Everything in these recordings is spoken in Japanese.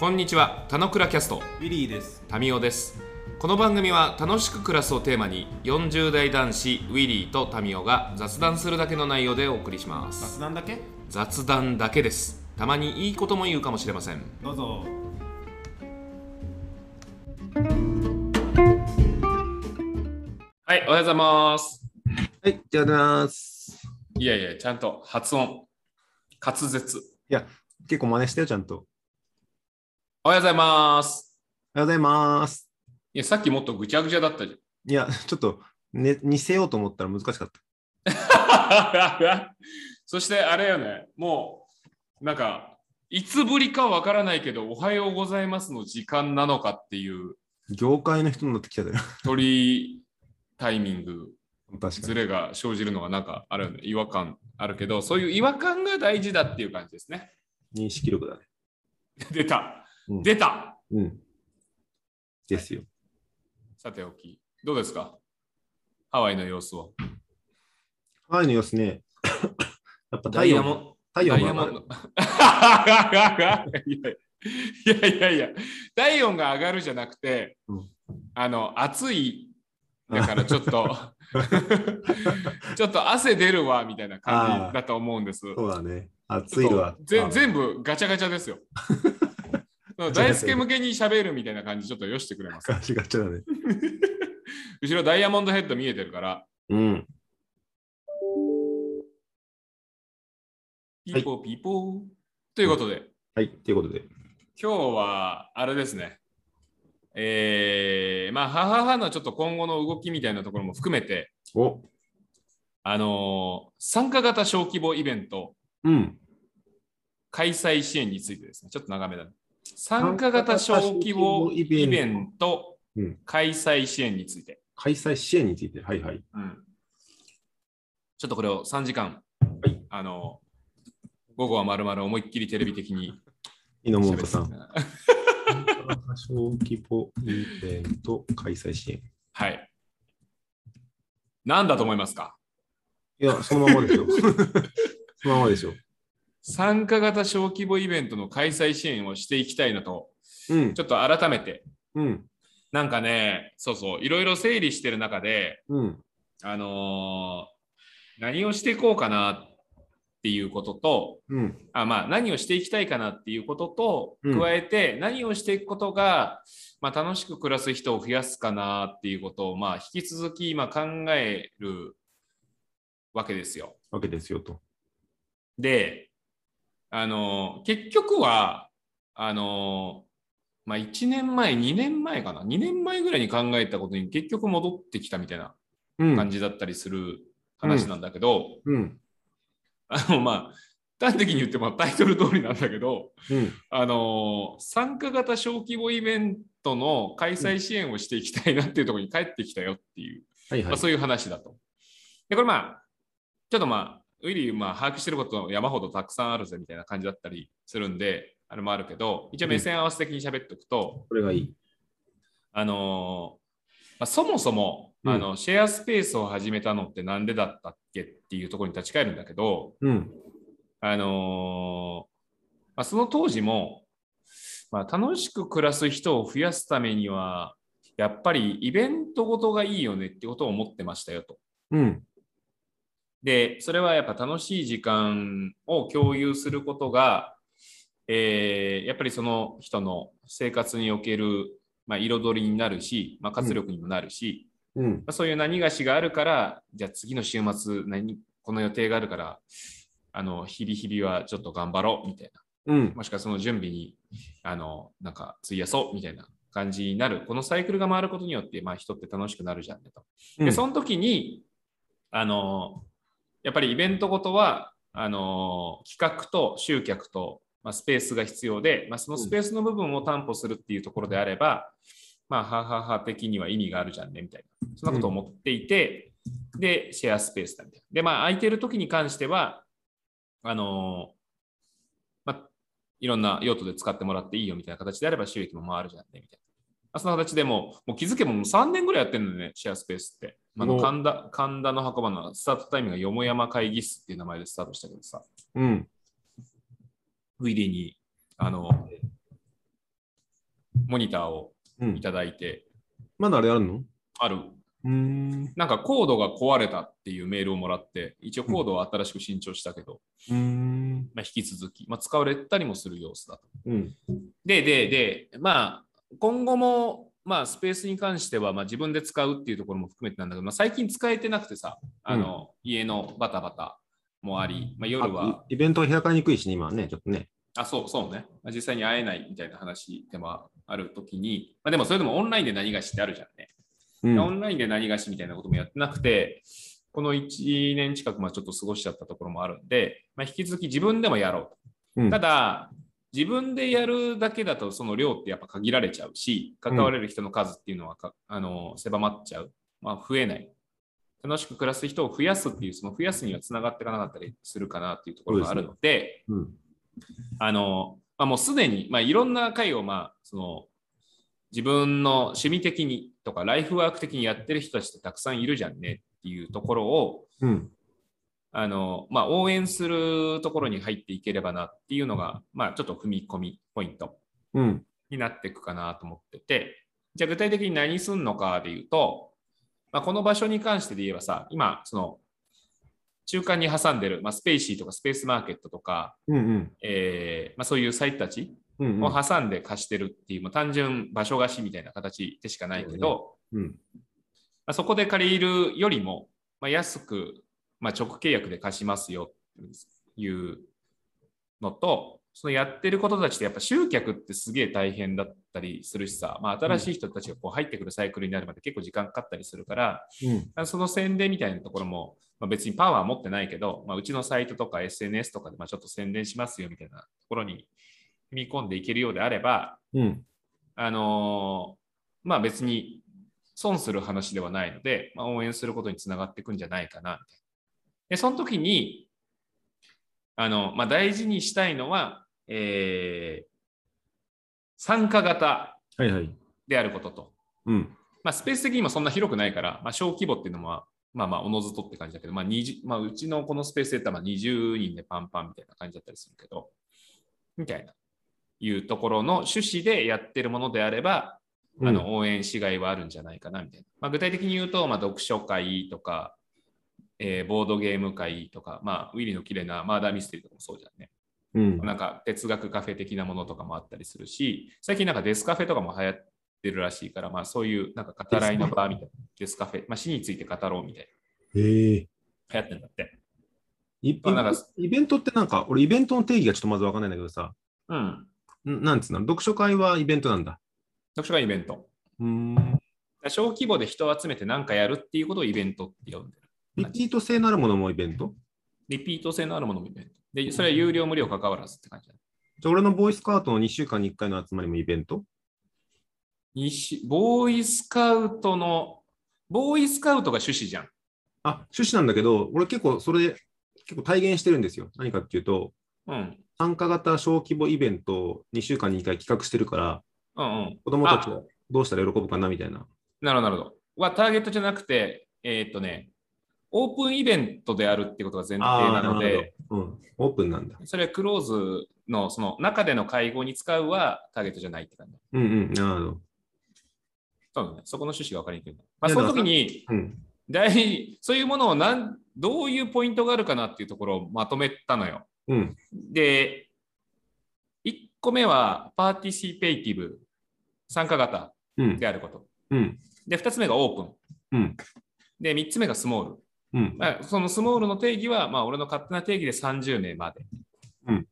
こんにちは、たのくらキャスト、ウィリーです。タミオです。この番組は楽しく暮らすをテーマに、40代男子ウィリーとタミオが雑談するだけの内容でお送りします。雑談だけ？雑談だけです。たまにいいことも言うかもしれません。どうぞ。はい、おはようございます。はい、じゃあります。いやいや、ちゃんと発音、滑舌。いや、結構真似してよ、ちゃんと。おはようございます。おはようございます。いや、さっきもっとぐちゃぐちゃだったじゃん。いや、ちょっと、ね、似せようと思ったら難しかった。そしてあれよね、もうなんかいつぶりかわからないけど、おはようございますの時間なのかっていう業界の人になってきたよ。鳥タイミング、確かに。ズレが生じるのがなんかあるよね、違和感あるけど、そういう違和感が大事だっていう感じですね。認識力だね。出た、うん出たうん。ですよ。さておき、どうですか？ハワイの様子は。ハワイの様子ね、やっぱダ太陽イヤモン太陽ダイヤモンが上が。いやいやいや、体温が上がるじゃなくて、うんあの、暑い。だからちょっと、ちょっと汗出るわみたいな感じだと思うんです。そうだね。暑いわ全部ガチャガチャですよ。大輔向けに喋るみたいな感じ、ちょっとよしてくれます。ガチガチだね。後ろダイヤモンドヘッド見えてるから、うん。ピーポーピーポー。ということで、はい、ということで。今日はあれですね。えー、まあ、母のちょっと今後の動きみたいなところも含めて、おあのー参加型小規模イベントうん。開催支援についてですね、ちょっと長めだ、ね。参加型小規模イベントうん開催支援について、開催支援について。はいはい。うんちょっとこれを3時間、はいあのー午後はまるまる思いっきりテレビ的に井本さん。小規模イベント開催支援。はい。なんだと思いますか？いや、そのままですよ。そのままでしょ。参加型小規模イベントの開催支援をしていきたいなと、うんち。ょっと改めて、うん。なんかね、そうそう、いろいろ整理してる中で、うん。あのー何をしていこうかなっていうことと、うん。あまあ、何をしていきたいかなっていうことと、うん加えて、何をしていくことが、まあ、楽しく暮らす人を増やすかなっていうことを、まあ、引き続き今考えるわけですよ。わけですよと。で、あの、結局は、あの、まあ、1年前、2年前かな、2年前ぐらいに考えたことに結局戻ってきたみたいなうん。感じだったりする話なんだけど、うん。あの、まあ、端的に言ってもタイトル通りなんだけど、うん。あの、参加型小規模イベントの開催支援をしていきたいなっていうところに帰ってきたよっていうはいはい。まあ、そういう話だと。で、これまあ、ちょっとまあ、ウィリー、まあ、把握してること山ほどたくさんあるぜみたいな感じだったりするんで、あれもあるけど、一応目線合わせ的に喋っておくと、これがいい。あのーまあ、そもそも、うんあのシェアスペースを始めたのってなんでだったっけっていうところに立ち返るんだけど、うん。あのーまあ、その当時も、まあ、楽しく暮らす人を増やすためには、やっぱりイベントごとがいいよねってことを思ってましたよと。うん。で、それはやっぱ楽しい時間を共有することが、えーやっぱりその人の生活における、まあ、彩りになるし、まあ、活力にもなるし、うん。まあ、そういう何がしがあるから、じゃあ次の週末何、この予定があるから、あの、日々日々はちょっと頑張ろうみたいな。うん。もしくはその準備に、あの、なんか費やそうみたいな感じになる。このサイクルが回ることによって、まあ人って楽しくなるじゃんねと。で、その時に、あの、やっぱりイベントごとは、あの、企画と集客と、まあ、スペースが必要で、まあ、そのスペースの部分を担保するっていうところであれば、まあ、ははは的には意味があるじゃんね、みたいな。そんなことを思っていて、で、シェアスペースだみたいな。で、まあ、空いてる時に関しては、あの、まあ、いろんな用途で使ってもらっていいよみたいな形であれば収益も回るじゃんね、みたいな。まあ、その形でもう、もう気づけばもう3年ぐらいやってるのね、シェアスペースって。あのお神田神田の墓場のスタートタイミングがよもやま会議室っていう名前でスタートしたけどさ、うん。ウィリーに、あの、モニターをうんいただいて、まだあれあるの？ある。うーん。なんかコードが壊れたっていうメールをもらって、一応コードを新しく新調したけど、うーん。まあ、引き続き、まあ、使われたりもする様子だと。うん。で、で、で、まあ、今後も、まあ、スペースに関しては、まあ、自分で使うっていうところも含めてなんだけど、まあ、最近使えてなくてさ、あの、家のバタバタもあり、まあ、夜はあ、イイベントが開かれにくいしね、今はね、ちょっとね。あ、そうそうね、まあ、実際に会えないみたいな話でもあるときに、まあ、でもそれでもオンラインで何がしってあるじゃんね。うんオンラインで何がしみたいなこともやってなくて、この1年近くまあちょっと過ごしちゃったところもあるんで、まあ、引き続き自分でもやろうと。うんただ、自分でやるだけだとその量ってやっぱ限られちゃうし、関われる人の数っていうのはか、あの狭まっちゃう。まあ、増えない。楽しく暮らす人を増やすっていう、その増やすにはつながっていかなかったりするかなっていうところがあるので、うん。あの、まあ、もうすでに、まあ、いろんな会を、まあ、その、自分の趣味的にとか、ライフワーク的にやってる人たちってたくさんいるじゃんねっていうところを、うん。あの、まあ、応援するところに入っていければなっていうのが、まあ、ちょっと踏み込みポイントうん。になっていくかなと思ってて、じゃあ具体的に何すんのかでいうと、まあ、この場所に関してで言えばさ、今、その、中間に挟んでる、まあ、スペーシーとかスペースマーケットとか、うん。うん。えーまあ、そういうサイトたちうん。を挟んで貸してるっていう、もう単純場所貸しみたいな形でしかないけど、うん。まあ、そこで借りるよりも、まあ、安く、まあ、直契約で貸しますよっていうのと、そのやってることたちってやっぱ集客ってすげえ大変だったりするしさ、まあ、新しい人たちがこう入ってくるサイクルになるまで結構時間かかったりするから、うん。その宣伝みたいなところも、まあ、別にパワー持ってないけど、まあ、うちのサイトとか SNS とかでまあちょっと宣伝しますよみたいなところに踏み込んでいけるようであれば、うん。あのーまあ別に損する話ではないので、まあ、応援することにつながっていくんじゃないかなみたいな。で、その時に、あの、まあ大事にしたいのは、えー参加型はいはい。であることと、うん。まあ、スペース的にもそんな広くないから、まあ、小規模っていうのは、まあまあ、おのずとって感じだけど、まあ20まあ、うちのこのスペースで言ったらまあ20人でパンパンみたいな感じだったりするけど、みたいな、いうところの趣旨でやってるものであれば、あの応援しがいはあるんじゃないかなみたいな。まあ、具体的に言うと、まあ、読書会とか、えーボードゲーム会とか、まあ、ウィリーの綺麗なマーダーミステリーとかもそうじゃんね。うん。なんか哲学カフェ的なものとかもあったりするし、最近なんかデスカフェとかも流行ってるらしいから、まあそういうなんか語らいの場みたいな、デスカフェ、まあ死について語ろうみたいへえ。な、流行ってるんだって。イまあなんかイベントってなんか、俺イベントの定義がちょっとまずわかんないんだけどさ、うん。んなんつうの？読書会はイベントなんだ。読書会イベント。うーん。小規模で人を集めて何かやるっていうことをイベントって呼んでる。リピート性のあるものもイベント？リピート性のあるものもイベント。で、それは有料無料関わらずって感じだ。じゃあ俺のボーイスカートの2週間に1回の集まりもイベント？ボーイスカウトの、ボーイスカウトが趣旨じゃん。あ、趣旨なんだけど、俺結構それ、結構体現してるんですよ。何かっていうと、うん。参加型小規模イベントを2週間に1回企画してるから、うんうん。子供たちはどうしたら喜ぶかなみたいな。なるほど、なるほど。はターゲットじゃなくて、えーっとね、オープンイベントであるってことが前提なので、うん、オープンなんだ。それはクローズのその中での会合に使うはターゲットじゃないって感じ。うんうん、なるほど。そうだね、そこの趣旨が分かりにくいな。まあ、その時にうん。大、そういうものをなんどういうポイントがあるかなっていうところをまとめたのよ。うん。で、1個目は participative、参加型うん。であること。うん。で、2つ目がオープン。うん。で、3つ目がスモール。うん。まあ、そのスモールの定義は、まあ、俺の勝手な定義で30名まで。うん。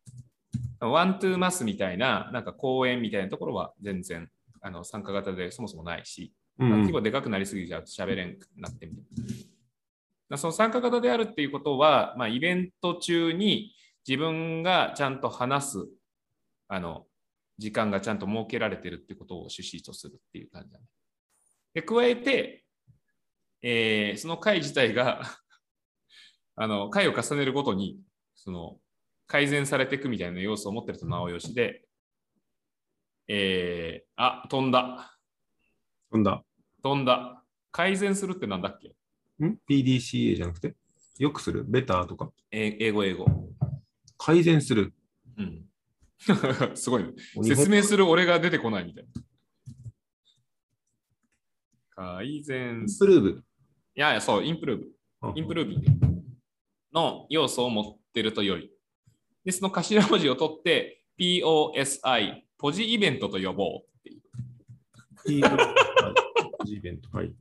one to mass みたいな、なんか公演みたいなところは全然あの参加型でそもそもないし、うんまあ規模でかくなりすぎちゃうと喋れんくなってみたいな。その参加型であるっていうことは、まあ、イベント中に自分がちゃんと話す、あの、時間がちゃんと設けられてるってことを趣旨とするっていう感じだね。で、加えて、えーその会自体が あの、回を重ねるごとに、その、改善されていくみたいな要素を持ってるとなおよしで、えーあ、飛んだ。飛んだ。飛んだ。改善するってなんだっけ？ん ?PDCA じゃなくて？よくする？ベターとか？え英語、英語。改善する。うん。すごいね。説明する俺が出てこないみたいな。改善インプルーブ。いやいや、そう、インプルーブ。インプルービングの要素を持ってると良い。で、その頭文字を取って、POSI、ポジイベントと呼ぼうっていう。イイベント。はい。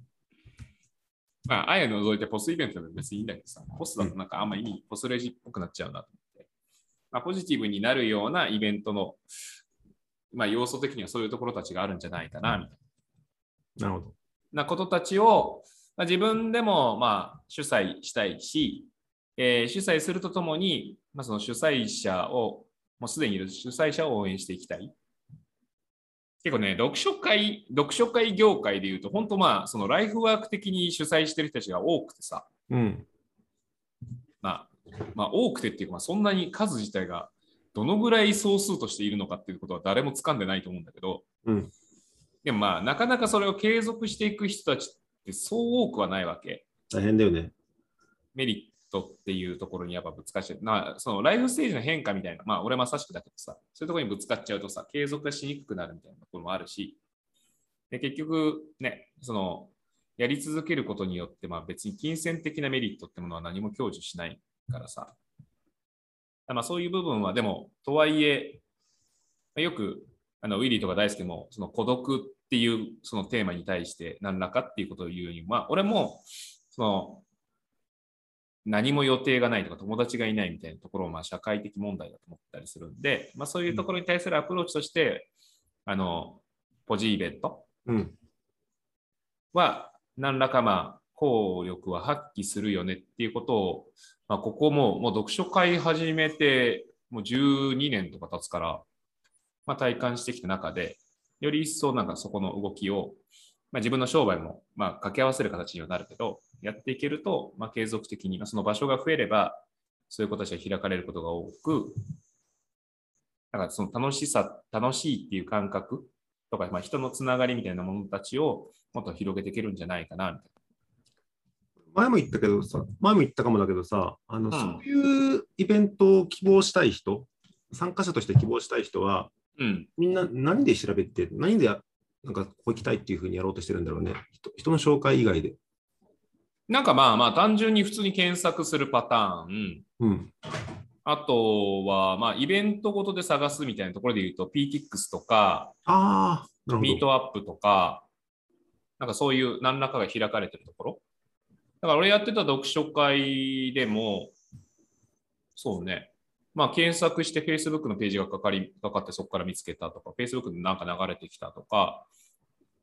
まあ、あや除いてポスイベントでも別にいいんだけどさ、ポスだとなんかあんま意味、ポスレジっぽくなっちゃうなと思って。まあ、ポジティブになるようなイベントの、まあ、要素的にはそういうところたちがあるんじゃないかな、みたいなるほど。なことたちを、まあ、自分でもまあ主催したいし、えー主催するとともに、まあ、その主催者を、もうすでにいる主催者を応援していきたい。結構ね、読書会、読書会業界でいうと、本当まあ、そのライフワーク的に主催してる人たちが多くてさ、うん。まあ、まあ、多くてっていうか、まあ、そんなに数自体がどのぐらい総数としているのかっていうことは誰も掴んでないと思うんだけど、うん。でもまあ、なかなかそれを継続していく人たちってそう多くはないわけ。大変だよね。メリットっていうところにやっぱぶつかっちゃう。まあ、そのライフステージの変化みたいな、まあ、俺まさしくだけどさ、そういうところにぶつかっちゃうとさ、継続がしにくくなるみたいなところもあるし、で結局ね、その、やり続けることによって、まあ別に金銭的なメリットってものは何も享受しないからさ。まあそういう部分は、でも、とはいえ、まあよく、あのウィリーとか大輔も、その孤独っていうそのテーマに対して何らかっていうことを言うように、まあ俺も、その、何も予定がないとか友達がいないみたいなところをまあ社会的問題だと思ったりするんで、まあ、そういうところに対するアプローチとして、あの、ポジイベントうん。は何らかまあ効力は発揮するよねっていうことを、まあ、ここももう読書会始めてもう12年とか経つから、まあ、体感してきた中で、より一層なんかそこの動きを、まあ、自分の商売もまあ掛け合わせる形にはなるけど、やっていけると、まあ、継続的に、まあ、その場所が増えれば、そういうことたちが開かれることが多く、だからその楽しさ、楽しいっていう感覚とか、まあ、人のつながりみたいなものたちをもっと広げていけるんじゃないかな、みたい前も言ったけどさ、前も言ったかもだけどさ、あの、んそういうイベントを希望したい人、参加者として希望したい人は、な。うん。みんな何で調べて、何でやなんかここ行きたいっていうふうにやろうとしてるんだろうね。人人の紹介以外で。なんかまあまあ単純に普通に検索するパターン、うん。あとはまあイベントごとで探すみたいなところで言うと PTX とかあミーど。トアップとか、なんかそういう何らかが開かれてるところ。だから俺やってた読書会でも、そうね、まあ検索して Facebook のページがかかりかかってそこから見つけたとか、Facebook でなんか流れてきたとか、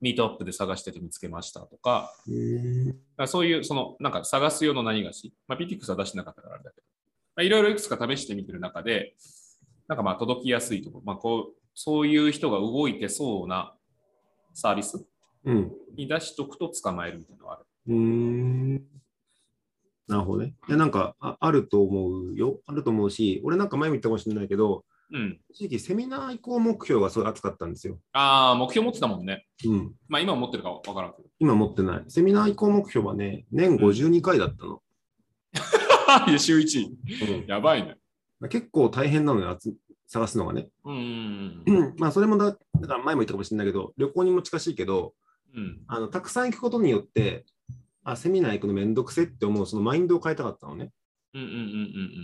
ミートアップで探してて見つけましたとか、からそういう、その、なんか探す用の何がし、まあ、PTX は出してなかったからあれだけど、まあ、いろいろいくつか試してみてる中で、なんかまあ届きやすいとこ。ろ、まあこう、そういう人が動いてそうなサービスうん。に出しとくと捕まえるみたいなのがある。なるほどね。いや、なんかあ、あると思うよ。あると思うし、俺なんか前も言ったかもしれないけど、うん。一時期セミナー移行目標がすごい熱かったんですよ。ああ、目標持ってたもんね。うん。まあ今は持ってるかわからんけど。今持ってない。セミナー移行目標はね、年52回だったの。いや、週1。うんやばいね。結構大変なのよ、集探すのがね。うんうんうんまあ、それもだ、だから前も言ったかもしれないけど、旅行にも近しいけど、うん。うん。あのたくさん行くことによって、あ、セミナー行くのめんどくせって思う、そのマインドを変えたかったのね。うんうんうんうんう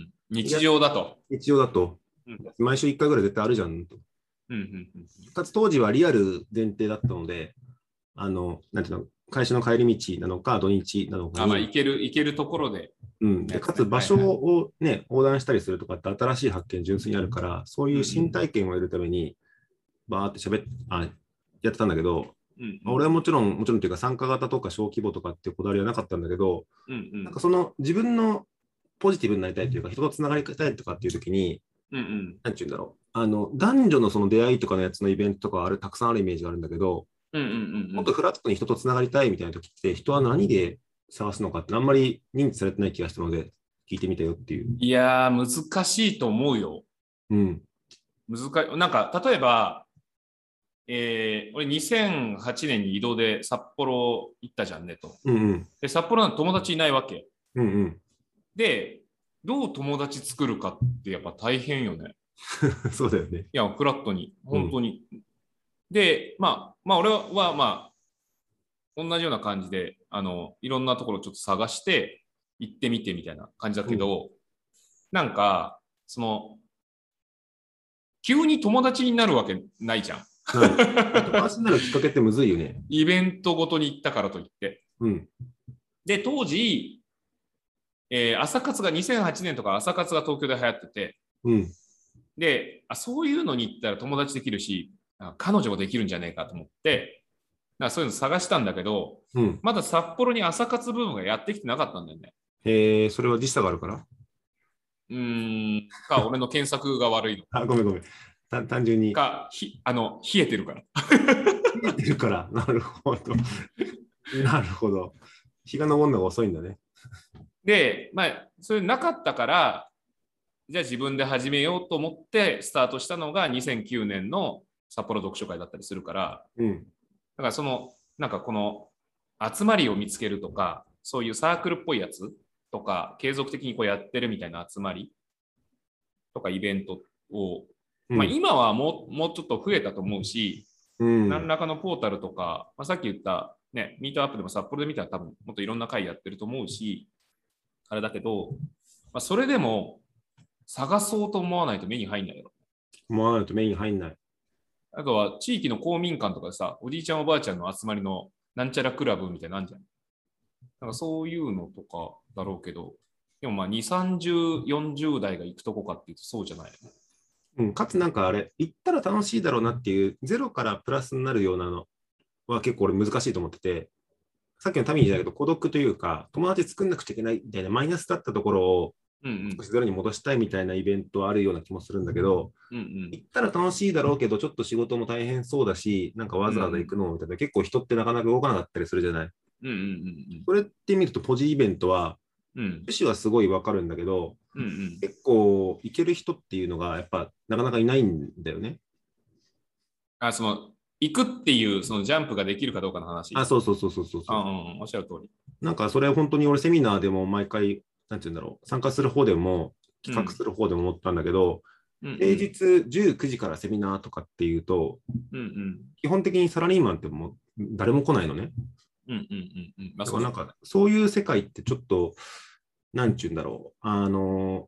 ん。日常だと。日常だとうん、毎週1回ぐらい絶対あるじゃんと。うんうんうん。かつ当時はリアル前提だったので、あの、なんていうの、会社の帰り道なのか、土日なのかあ、まあに、行ける、行けるところで。うん、でかつ場所をね、横断したりするとかって新しい発見純粋にあるから、そういう新体験を得るために、バーって喋っあやってたんだけど、うんまあ俺はもちろん、もちろんというか参加型とか小規模とかっていうこだわりはなかったんだけど、うんうんなんかその自分のポジティブになりたいというか、人とつながりたいとかっていう時に、うんうんなんて言うんだろう、あの男女のその出会いとかのやつのイベントとかあるたくさんあるイメージがあるんだけど、うんうんうんもっとフラットに人とつながりたいみたいな時って、人は何で探すのかってあんまり認知されてない気がしたので、聞いてみたよっていう。いやー、難しいと思うよ。うん。難しい。なんか、例えば、えー、俺2008年に移動で札幌行ったじゃんねと。うんうん。で、札幌なんて友達いないわけ。うんうん。で、どう友達作るかってやっぱ大変よね。そうだよね。いや、フラットに、本当に。で、まあ、まあ、俺は、まあ、同じような感じで、あの、いろんなところちょっと探して、行ってみてみたいな感じだけど、なんか、その、急に友達になるわけないじゃん。うん友達になるきっかけってむずいよね。イベントごとに行ったからといって。うん。で、当時、えー朝活が2008年とか朝活が東京で流行ってて、うん。であ、そういうのに行ったら友達できるし、あ彼女もできるんじゃねえかと思って、なそういうの探したんだけど、うん。まだ札幌に朝活ブームがやってきてなかったんだよね。えー、それは時差があるから？うーん、か、俺の検索が悪いのあ、ごめんごめん。た単純に。か、ひあの冷えてるから。冷えてるから。なるほど。なるほど。日が昇るのが遅いんだね。で、まあ、それなかったから、じゃあ自分で始めようと思ってスタートしたのが2009年の札幌読書会だったりするから、うん。だからその、なんかこの集まりを見つけるとか、そういうサークルっぽいやつとか、継続的にこうやってるみたいな集まりとかイベントを、うんまあ今はもうもうちょっと増えたと思うし、うん。何らかのポータルとか、まあ、さっき言った、ね、ミートアップでも札幌で見たら多分もっといろんな会やってると思うし、あれだけど、まあ、それでも探そうと思わないと目に入んないよ。思わないとメイン入んない。あとは地域の公民館とかでさ、おじいちゃんおばあちゃんの集まりのなんちゃらクラブみたいなんじゃん。なんかそういうのとかだろうけど、でもまあ2、30、40代が行くとこかっていうとそうじゃないよね。うん、かつなんかあれ、行ったら楽しいだろうなっていう、ゼロからプラスになるようなのは結構俺難しいと思ってて、さっきのタミーじゃないけど、孤独というか、友達作んなくちゃいけないみたいなマイナスだったところを少しゼロに戻したいみたいなイベントはあるような気もするんだけど、うんうん。行ったら楽しいだろうけど、ちょっと仕事も大変そうだし、なんかわざわざ行くのみたいな、結構人ってなかなか動かなかったりするじゃない。うんうんうん。それって見ると、ポジイベントは、うんはすごいわかるんだけど、うんうん結構行ける人っていうのがやっぱなかなかいないんだよね。あ、その、行くっていうそのジャンプができるかどうかの話。あ、そうそうそうそうそうそう。うんうんうん、おっしゃる通り。なんかそれ本当に俺セミナーでも毎回、なんて言うんだろう、参加する方でも、企画する方でも思ったんだけど、うんうん平日19時からセミナーとかっていうと、うんうん基本的にサラリーマンってもう誰も来ないのね。うんうんうんうん。まあ、だそうなんかそういう世界ってちょっと、なんちゅうんだろう、あの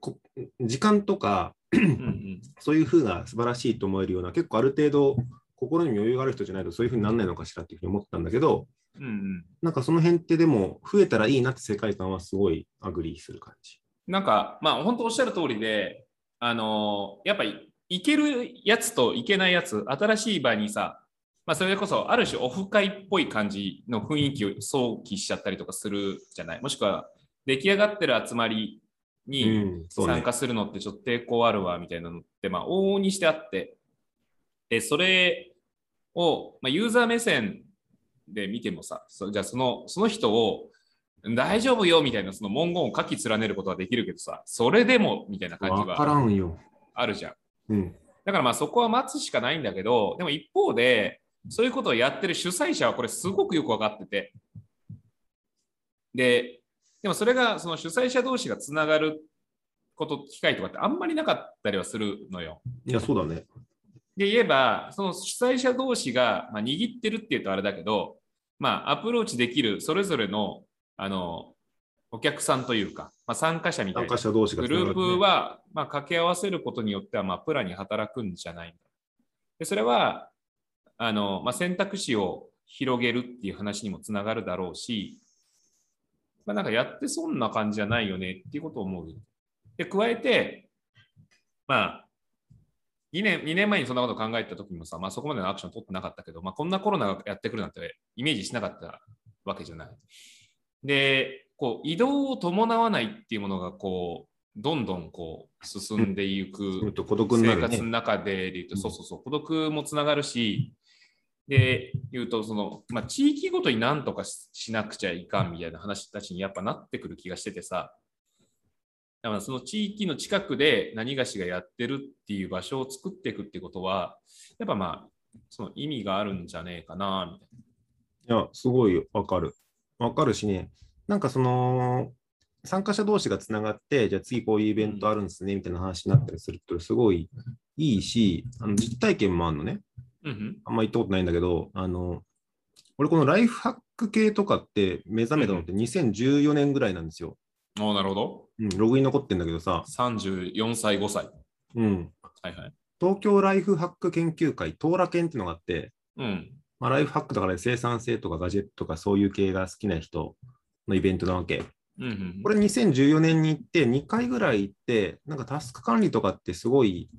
こ時間とか、うんうん そういう風が素晴らしいと思えるような、結構ある程度、心に余裕がある人じゃないとそういう風にならないのかしらっていうふうに思ったんだけど、うんうん。なんかその辺ってでも増えたらいいなって世界観はすごいアグリーする感じ。なんか、まあ、本当おっしゃる通りで、あのーやっぱり、行けるやつと行けないやつ、新しい場にさ、まあ、それこそ、ある種オフ会っぽい感じの雰囲気を想起しちゃったりとかするじゃない？もしくは、出来上がってる集まりに、参。加するのってちょっと抵抗あるわみたいなのって、まあ、往々にしてあって、で、それを、まあ、ユーザー目線で見てもさ、そじゃあそのその人を大丈夫よみたいなその文言を書き連ねることはできるけどさ、それでもみたいな感じわからはんよ。あるじゃん。うん。だからまあそこは待つしかないんだけど、でも一方で、そういうことをやってる主催者はこれすごくよく分かってて、で、でもそれがその主催者同士がつながること、機会とかってあんまりなかったりはするのよ。いや、そうだね。で言えば、その主催者同士が、まあ、握ってるっていうとあれだけど、まあ、アプローチできるそれぞれのあのお客さんというか、まあ、参加者みたいなグループは、まあ、掛け合わせることによっては、まあ、プラに働くんじゃないでそれはあの、まあ、選択肢を広げるっていう話にもつながるだろうし、まあ、なんかやってそんな感じじゃないよねっていうことを思う。で、加えて、まあ、2年 ,2 年前にそんなことを考えた時にもさ、まあ、そこまでのアクション取ってなかったけど、まあ、こんなコロナがやってくるなんてイメージしなかったわけじゃない。で、こう移動を伴わないっていうものがこうどんどんこう進んでいく生活の。中で言うと、うんそうそうそう、孤独もつながるし、で、言うと、その、まあ、地域ごとに何とかしなくちゃいかんみたいな話たちにやっぱなってくる気がしててさ、だからその地域の近くで何がしがやってるっていう場所を作っていくってことは、やっぱまあ、その意味があるんじゃねえかな、みたいないや、すごいわかる。わかるしね、なんかその、参加者同士がつながって、じゃあ次こういうイベントあるんですね、みたいな話になったりすると、すごいいいし、あの実体験もあるのね。な。うんあんま行ったことないんだけど、あの、俺このライフハック系とかって目覚めたのって2014年ぐらいなんですよ。おなるほど。うん、ログイン残ってんだけどさ、34歳、5歳。うん、はいはい。東京ライフハック研究会、トーラ研っていうのがあって、うん。まあ、ライフハックだから生産性とかガジェットとかそういう系が好きな人のイベントなわけ。うんうんこれ2014年に行って2回ぐらい行って、なんかタスク管理とかってすごい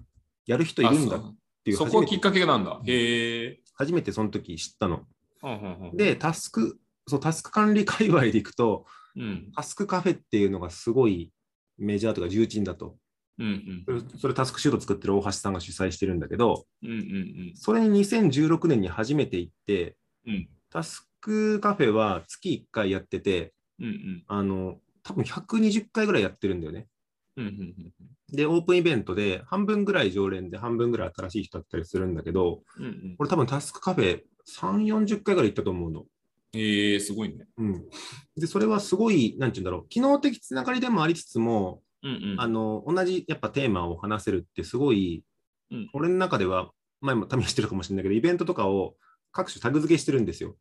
やる人いるんだっあていうそそこきっかけなんだ？へえ。初めてその時知ったの。うんうんうん、で、タスク、そう、タスク管理界隈で行くと、うんタスクカフェっていうのがすごいメジャーとか重鎮だと。うんそれそれタスクシュート作ってる大橋さんが主催してるんだけど、うんうんうんそれに2016年に初めて行って、うんタスクカフェは月1回やってて、うんうんあの、多分120回ぐらいやってるんだよね。うんうんうんで、オープンイベントで半分ぐらい常連で半分ぐらい新しい人だったりするんだけど、うんうん俺多分タスクカフェ3、40回ぐらい行ったと思うの。へえ、すごいね。うん。で、それはすごい、なんて言うんだろう、機能的つながりでもありつつも、うんうんあの、同じやっぱテーマを話せるってすごい、うん俺の中では、前も試してるかもしれないけど、イベントとかを各種タグ付けしてるんですよ。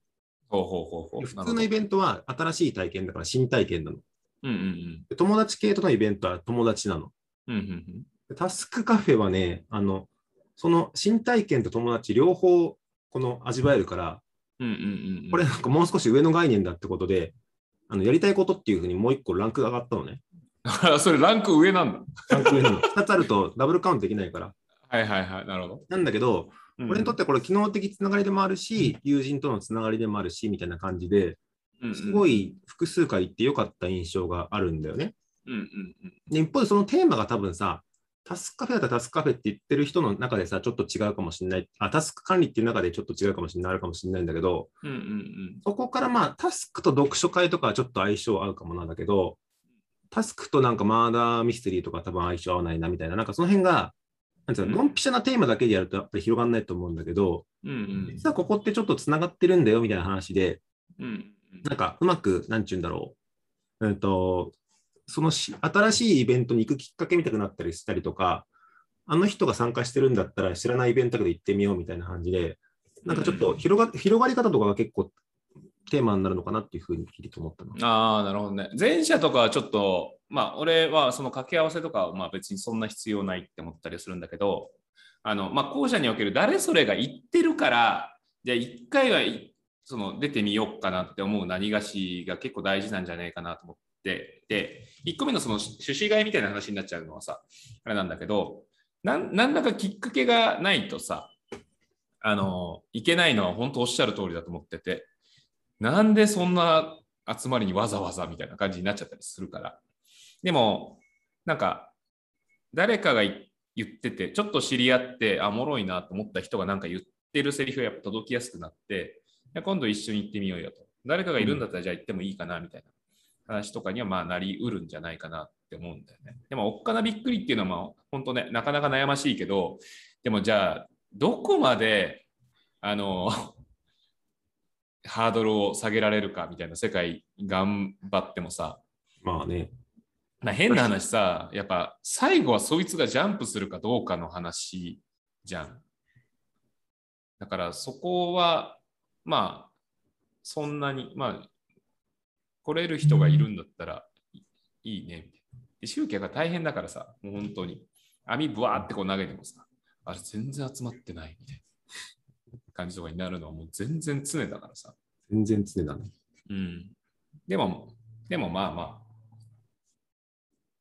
ほうほうほうほう。で普通のイベントは新しい体験だから新体験なの。うんうんで友達系とのイベントは友達なの。うん。うんうんでタスクカフェはね、あの、その新体験と友達両方この味わえるから、うんうんうんうん。これなんかもう少し上の概念だってことで、あのやりたいことっていうふうにもう一個ランクが上がったのね。それランク上なんだ。ランク上なの。2つあるとダブルカウントできないから。はいはいはい。なるほど。なんだけど、うん俺にとってこれ機能的つながりでもあるし、友人とのつながりでもあるし、みたいな感じで、うんうんすごい複数回行ってよかった印象があるんだよね。うんうんうん。で、一方でそのテーマが多分さ、タスクカフェだったらタスクカフェって言ってる人の中でさ、ちょっと違うかもしれない。あ、タスク管理っていう中でちょっと違うかもしれない、あるかもしれないんだけど、うんうんうん。そこからまあ、タスクと読書会とかはちょっと相性合うかもなんだけど、タスクとなんかマーダーミステリーとか多分相性合わないなみたいな、なんかその辺が、なんていうの、うんドンピシャなテーマだけでやるとやっぱり広がらないと思うんだけど、うんうん実はここってちょっとつながってるんだよみたいな話で、うんなんかうまく、なんちゅうんだろう、うんと、そのし新しいイベントに行くきっかけみたくなったりしたりとか、あの人が参加してるんだったら知らないイベントだけど行ってみようみたいな感じで、なんかちょっと広が広がり方とかが結構テーマになるのかなっていうふうに聞いてて思ったの。ああ、なるほどね。前者とかはちょっと、まあ、俺はその掛け合わせとかはまあ別にそんな必要ないって思ったりするんだけど、あの、まあ、後者における誰それが言ってるから、じゃあ一回はいその出てみようかなって思う何がしが結構大事なんじゃないかなと思って、で、1個目のその趣旨買いみたいな話になっちゃうのはさ、あれなんだけど、なんだかきっかけがないとさ、あの、いけないのは本当おっしゃる通りだと思ってて、なんでそんな集まりにわざわざみたいな感じになっちゃったりするから。でも、なんか、誰かが言ってて、ちょっと知り合って、あ、もろいなと思った人がなんか言ってるセリフがやっぱ届きやすくなって、や今度一緒に行ってみようよと。誰かがいるんだったらじゃあ行ってもいいかなみたいな話とかにはまあなりうるんじゃないかなって思うんだよね。でも、おっかなびっくりっていうのはまあ本当ね、なかなか悩ましいけど、でもじゃあ、どこまで、あの、ハードルを下げられるかみたいな世界頑張ってもさ、まあね。まあ、変な話さ、やっぱ最後はそいつがジャンプするかどうかの話じゃん。だからそこは、まあ、そんなに、まあ、来れる人がいるんだったらいいいね。みたいなで集客が大変だからさ、もう本当に。網ブワーってこう投げてもさ、あれ全然集まってないみたいな感じとかになるのはもう全然常だからさ。全然常だね。うん。でも、でもまあまあ、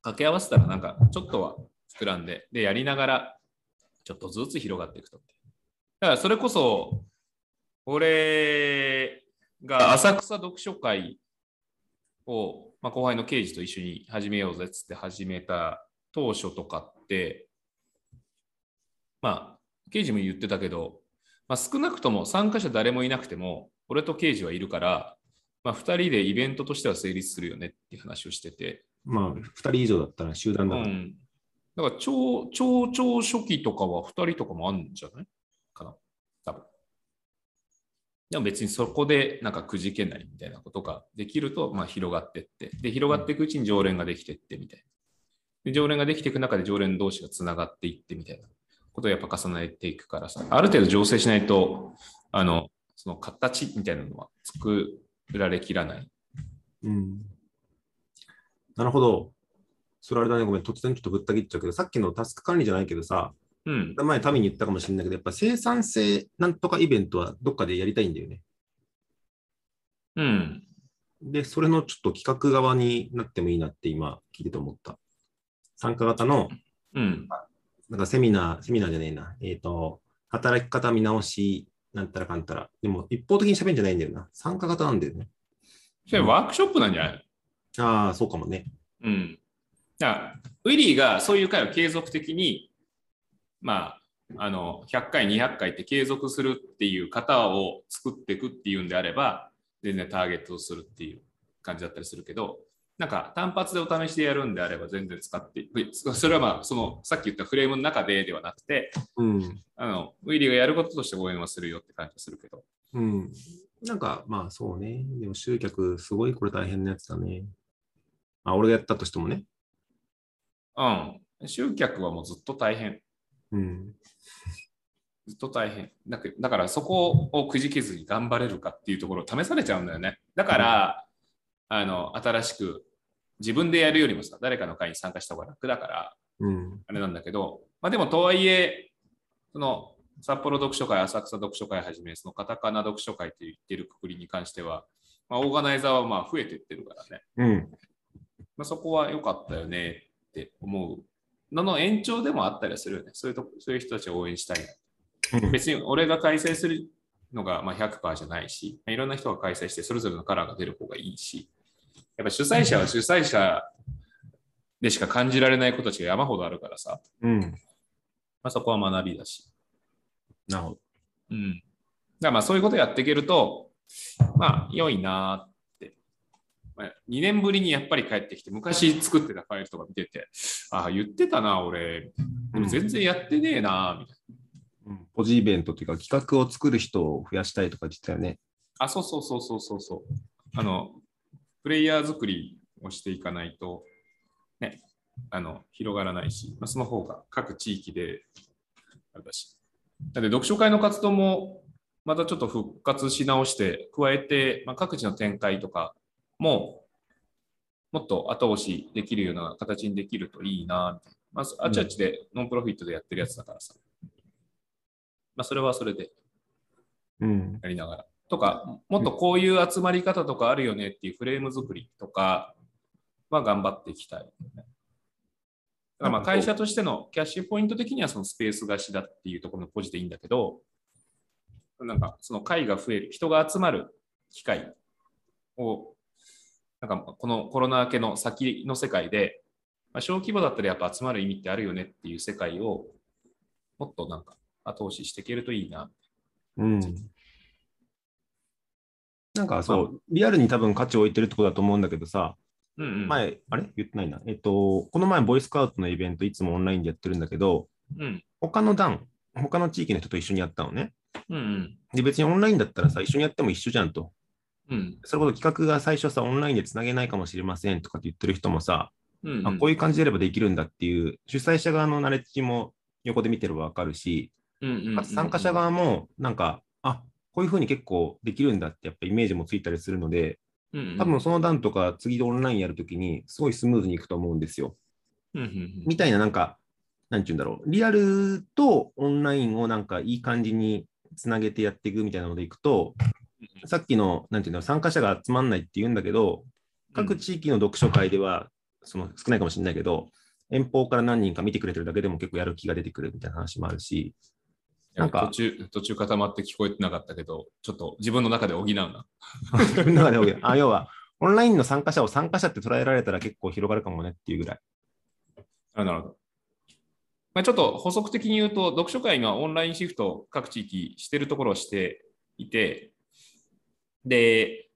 掛け合わせたらなんかちょっとは膨らんで、で、やりながらちょっとずつ広がっていくと。だからそれこそ、俺が浅草読書会を、まあ、後輩の刑事と一緒に始めようぜっつって始めた当初とかって、まあ、刑事も言ってたけど、まあ、少なくとも参加者誰もいなくても、俺と刑事はいるから、まあ、2人でイベントとしては成立するよねっていう話をしてて、まあ、2人以上だったら集団だから。うん。だから、超、超、超初期とかは2人とかもあるんじゃないかな多分。でも別にそこでなんかくじけないみたいなことができると、まあ広がってって、で、広がっていくうちに常連ができてってみたいな。で、常連ができていく中で常連同士がつながっていってみたいなことをやっぱ重ねていくからさ、ある程度醸成しないと、あの、その形みたいなのは作られきらない。うん。なるほど。それあれだね、ごめん、突然ちょっとぶった切っちゃうけど、さっきのタスク管理じゃないけどさ、うん。前、民に言ったかもしれないけど、やっぱ生産性なんとかイベントはどっかでやりたいんだよね。うん。で、それのちょっと企画側になってもいいなって今聞いてて思った。参加型の、うん。なんかセミナー、セミナーじゃねえな。えっ、と、働き方見直し、なんたらかんたら。でも、一方的に喋るんじゃないんだよな。参加型なんだよね。それワークショップなんじゃないああ、そうかもね。うん。だウィリーがそういう会を継続的に、まあ、あの、100回、200回って継続するっていう型を作っていくっていうんであれば、全然ターゲットをするっていう感じだったりするけど、なんか単発でお試しでやるんであれば全然使って、それはまあ、そのさっき言ったフレームの中でではなくて、うん。あの、ウィリーがやることとして応援はするよって感じがするけど。うん。なんか、まあそうね。でも集客、すごいこれ大変なやつだね。あ、俺がやったとしてもね。うん。集客はもうずっと大変。うん。ずっと大変。だけだからそこをくじけずに頑張れるかっていうところを試されちゃうんだよね。だから、あの、新しく自分でやるよりもさ、誰かの会に参加した方が楽だから、うん。あれなんだけど、まあでもとはいえ、その札幌読書会、浅草読書会はじめ、そのカタカナ読書会って言ってるくくりに関しては、まあ、オーガナイザーはまあ増えていってるからね。うん。まあ、そこは良かったよねって思うのの延長でもあったりはするよね。そういうとこそういう人たちを応援したいな。うん別に俺が開催するのがまあ100%じゃないし、まあいろんな人が開催してそれぞれのカラーが出る方がいいし、やっぱ主催者は主催者でしか感じられないことたちが山ほどあるからさ、うん。まあ、そこは学びだし。なるほど。うん。だからまあそういうことやっていけると、まあ良いな。まあ、2年ぶりにやっぱり帰ってきて、昔作ってたファイルとか見てて、ああ、言ってたな、俺。でも全然やってねえなーみたいな。うんポジイベントっていうか、企画を作る人を増やしたいとか言ってたよね。あ、そうそうそうそうそうそう。あの、プレイヤー作りをしていかないと、ね、あの、広がらないし、まあ、その方が各地域で、あれだし。だって読書会の活動も、またちょっと復活し直して、加えて、まあ、各地の展開とかも、もっと後押しできるような形にできるといいな、みたいな。まあ、あっちあっちでノンプロフィットでやってるやつだからさ。まあ、それはそれでうん。やりながら。とか、もっとこういう集まり方とかあるよねっていうフレーム作りとかは頑張っていきたい。だからまあ会社としてのキャッシュポイント的にはそのスペース貸しだっていうところのポジでいいんだけど、なんかその会が増える、人が集まる機会を、なんかこのコロナ明けの先の世界で、まあ、小規模だったらやっぱ集まる意味ってあるよねっていう世界をもっとなんか後押ししていけるといいな。うん。なんかそう、リアルに多分価値を置いてるってことだと思うんだけどさ、うんうん。前、あれ？言ってないな。えっと、この前、ボイスカウトのイベントいつもオンラインでやってるんだけど、うん。他の段、他の地域の人と一緒にやったのね。うんうん。で、別にオンラインだったらさ、一緒にやっても一緒じゃんと。うん。それこそ企画が最初さ、オンラインでつなげないかもしれませんとかって言ってる人もさ、うんうん。あこういう感じでやればできるんだっていう、主催者側のナレッジも横で見てればわかるし、うんうんうんうん。かつ参加者側も、なんか、あこういうふうに結構できるんだって、やっぱイメージもついたりするので、うんうん。多分その段とか次でオンラインやるときに、すごいスムーズにいくと思うんですよ。うんうんうん。みたいな、なんか、なんて言うんだろう、リアルとオンラインをなんかいい感じにつなげてやっていくみたいなのでいくと、さっきの、なんていうの、参加者が集まんないって言うんだけど、各地域の読書会では、その少ないかもしれないけど、遠方から何人か見てくれてるだけでも結構やる気が出てくるみたいな話もあるし、なんか途中、途中固まって聞こえてなかったけど、ちょっと自分の中で補うな。自分の中であ要は、オンラインの参加者を参加者って捉えられたら結構広がるかもねっていうぐらい。あなるほど。まあ、ちょっと補足的に言うと、読書会がオンラインシフトを各地域してるところをしていて、で、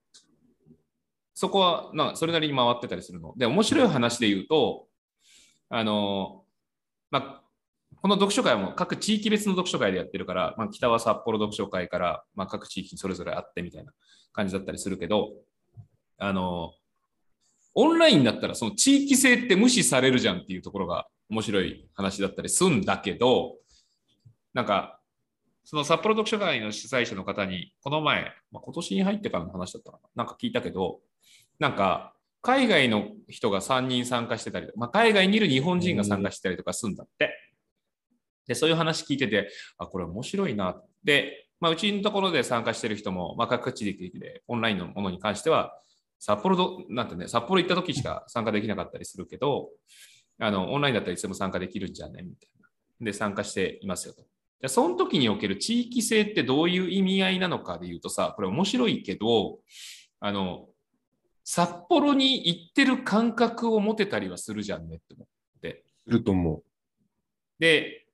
そこはなそれなりに回ってたりするの。で、面白い話で言うと、あの、まあ、この読書会も各地域別の読書会でやってるから、まあ、北は札幌読書会から、まあ、各地域にそれぞれあってみたいな感じだったりするけど、あの、オンラインだったらその地域性って無視されるじゃんっていうところが面白い話だったりするんだけど、なんか、その札幌読書会の主催者の方に、この前、まあ、今年に入ってからの話だったかな、なんか聞いたけど、なんか、海外の人が3人参加してたり、まあ、海外にいる日本人が参加してたりとかするんだって。で、そういう話聞いてて、あ、これ面白いな。で、まあ、うちのところで参加してる人も、まあ、各地域でオンラインのものに関しては、札幌ど、なんてね、札幌行った時しか参加できなかったりするけど、あの、オンラインだったらいつでも参加できるんじゃね？みたいな。で、参加していますよと。で、その時における地域性ってどういう意味合いなのかで言うとさ、これ面白いけど、あの、札幌に行ってる感覚を持てたりはするじゃんねって思って。すると思う。で、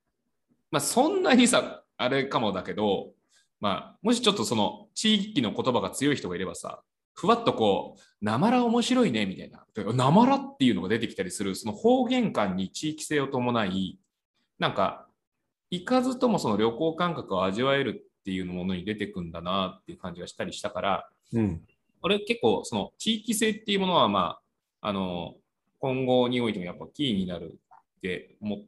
まあ、そんなにさ、あれかもだけど、まあ、もしちょっとその地域の言葉が強い人がいればさ、ふわっとこう、なまら面白いねみたいな、なまらっていうのが出てきたりする、その方言感に地域性を伴い、なんか、行かずともその旅行感覚を味わえるっていうものに出てくんだなっていう感じがしたりしたから、うん、俺結構その地域性っていうものはまあ、あの、今後においてもやっぱキーになるって思っ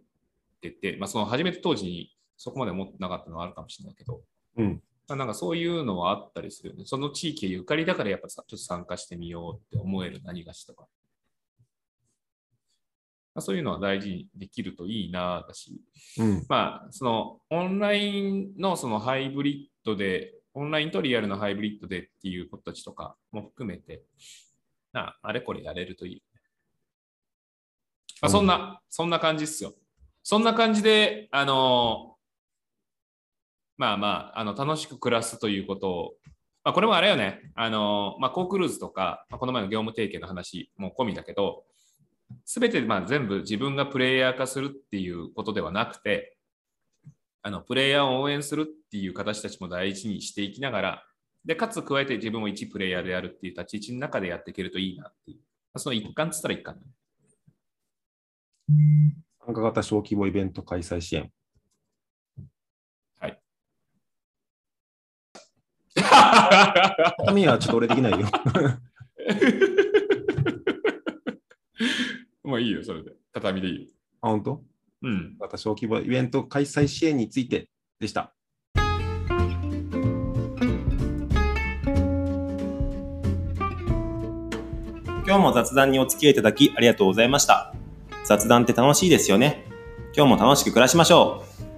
てて、まあその初めて当時にそこまで思ってなかったのはあるかもしれないけど、うん、なんかそういうのはあったりするよね。その地域ゆかりだからやっぱさちょっと参加してみようって思える何がしとか。まあ、そういうのは大事にできるといいなだし、うん、まあそのオンラインのそのハイブリッドで、オンラインとリアルのハイブリッドでっていう子たちとかも含めて、なあれこれやれるといい。まあ、そんな、うん、そんな感じっすよ。そんな感じで、あのまあまあ、あの楽しく暮らすということを、まあ、これもあれよね、あのまあ、コークルーズとか、まあ、この前の業務提携の話も込みだけど、すべてまあ全部自分がプレイヤー化するっていうことではなくて、あのプレイヤーを応援するっていう形たちも大事にしていきながら、で、かつ加えて自分も一プレイヤーであるっていう立ち位置の中でやっていけるといいなっていう。その一環っつったら一環、参加型小規模イベント開催支援。畳はちょっと俺できないよ。もういいよ、それで。畳でいいよ。あ、本当？うん。私、小規模イベント開催支援についてでした。今日も雑談にお付き合いいただきありがとうございました。雑談って楽しいですよね。今日も楽しく暮らしましょう。